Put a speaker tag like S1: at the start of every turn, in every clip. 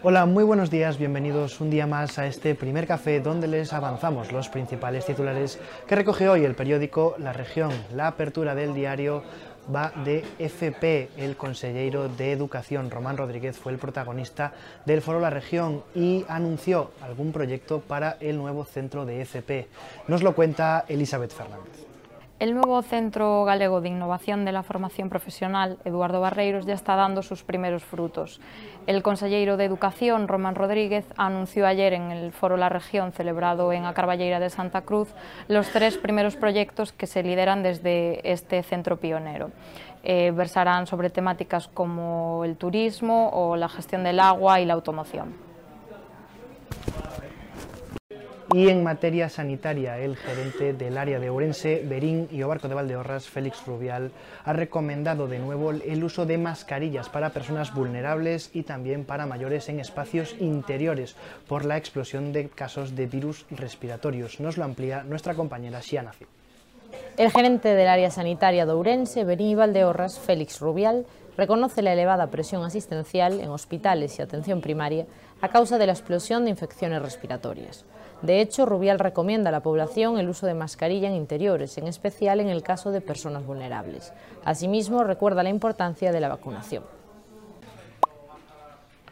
S1: Hola, muy buenos días, bienvenidos un día más a este primer café donde les avanzamos los principales titulares que recoge hoy el periódico La Región. La apertura del diario va de FP. El consejero de Educación, Román Rodríguez, fue el protagonista del foro La Región y anunció algún proyecto para el nuevo centro de FP. Nos lo cuenta Elizabeth Fernández.
S2: El nuevo Centro Galego de Innovación de la Formación Profesional, Eduardo Barreiros, ya está dando sus primeros frutos. El consejero de Educación, Román Rodríguez, anunció ayer en el Foro La Región, celebrado en a Carballeira de Santa Cruz, los tres primeros proyectos que se lideran desde este centro pionero. Eh, versarán sobre temáticas como el turismo o la gestión del agua y la automoción.
S1: Y en materia sanitaria, el gerente del área de Ourense, Berín y Obarco de Valdeorras, Félix Rubial, ha recomendado de nuevo el uso de mascarillas para personas vulnerables y también para mayores en espacios interiores por la explosión de casos de virus respiratorios. Nos lo amplía nuestra compañera Xiana
S3: El gerente del área sanitaria de Ourense, Berín y Valdeorras, Félix Rubial, reconoce la elevada presión asistencial en hospitales y atención primaria a causa de la explosión de infecciones respiratorias. De hecho, Rubial recomienda a la población el uso de mascarilla en interiores, en especial en el caso de personas vulnerables. Asimismo, recuerda la importancia de la vacunación.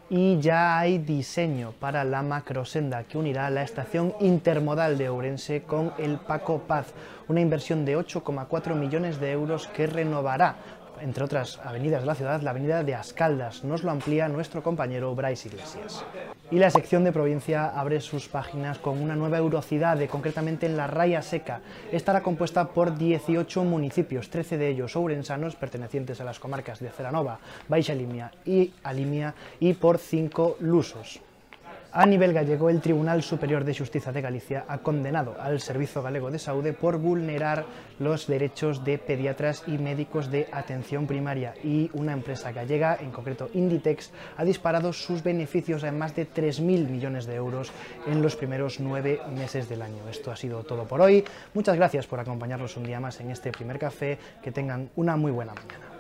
S1: Y ya hay diseño para la macrosenda que unirá la estación intermodal de Ourense con el Paco Paz, una inversión de 8,4 millones de euros que renovará entre otras avenidas de la ciudad, la avenida de Ascaldas. Nos lo amplía nuestro compañero Bryce Iglesias. Y la sección de provincia abre sus páginas con una nueva eurocidad, concretamente en la Raya Seca. Estará compuesta por 18 municipios, 13 de ellos ourensanos, pertenecientes a las comarcas de Ceranova, Baixa Limia y Alimia, y por 5 lusos. A nivel gallego, el Tribunal Superior de Justicia de Galicia ha condenado al Servicio Galego de Saúde por vulnerar los derechos de pediatras y médicos de atención primaria y una empresa gallega, en concreto Inditex, ha disparado sus beneficios a más de 3.000 millones de euros en los primeros nueve meses del año. Esto ha sido todo por hoy. Muchas gracias por acompañarnos un día más en este primer café. Que tengan una muy buena mañana.